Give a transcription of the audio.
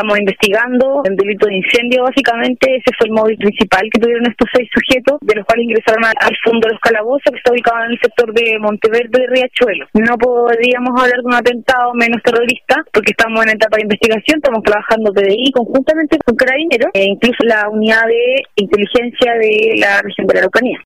estamos investigando en delito de incendio, básicamente ese fue el móvil principal que tuvieron estos seis sujetos, de los cuales ingresaron al fondo de los calabozos, que está ubicado en el sector de Monteverde de Riachuelo. No podríamos hablar de un atentado menos terrorista, porque estamos en etapa de investigación, estamos trabajando PDI conjuntamente con Carabineros e incluso la unidad de inteligencia de la región de la Araucanía.